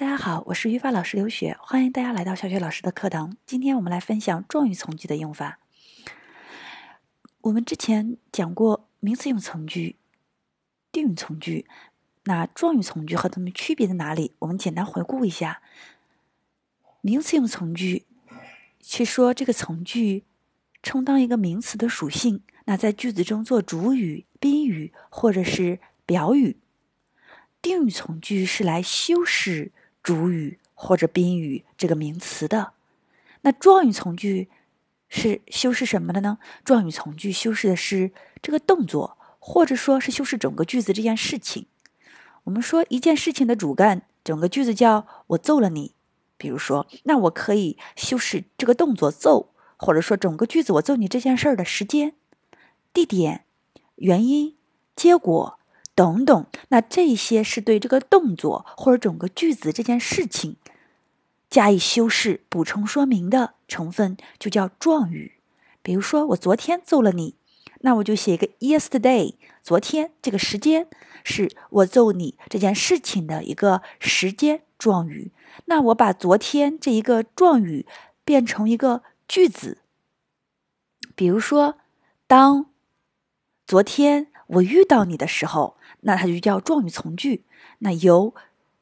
大家好，我是语法老师刘雪，欢迎大家来到小雪老师的课堂。今天我们来分享状语从句的用法。我们之前讲过名词用从句、定语从句，那状语从句和它们区别在哪里？我们简单回顾一下。名词用从句是说这个从句充当一个名词的属性，那在句子中做主语、宾语或者是表语。定语从句是来修饰。主语或者宾语这个名词的，那状语从句是修饰什么的呢？状语从句修饰的是这个动作，或者说是修饰整个句子这件事情。我们说一件事情的主干，整个句子叫我揍了你。比如说，那我可以修饰这个动作揍，或者说整个句子我揍你这件事儿的时间、地点、原因、结果。等等，那这些是对这个动作或者整个句子这件事情加以修饰、补充说明的成分，就叫状语。比如说，我昨天揍了你，那我就写一个 yesterday，昨天这个时间是我揍你这件事情的一个时间状语。那我把昨天这一个状语变成一个句子，比如说，当昨天我遇到你的时候。那它就叫状语从句。那由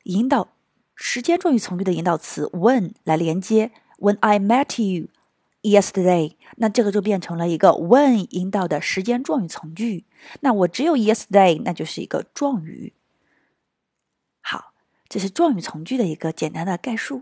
引导时间状语从句的引导词 when 来连接。When I met you yesterday，那这个就变成了一个 when 引导的时间状语从句。那我只有 yesterday，那就是一个状语。好，这是状语从句的一个简单的概述。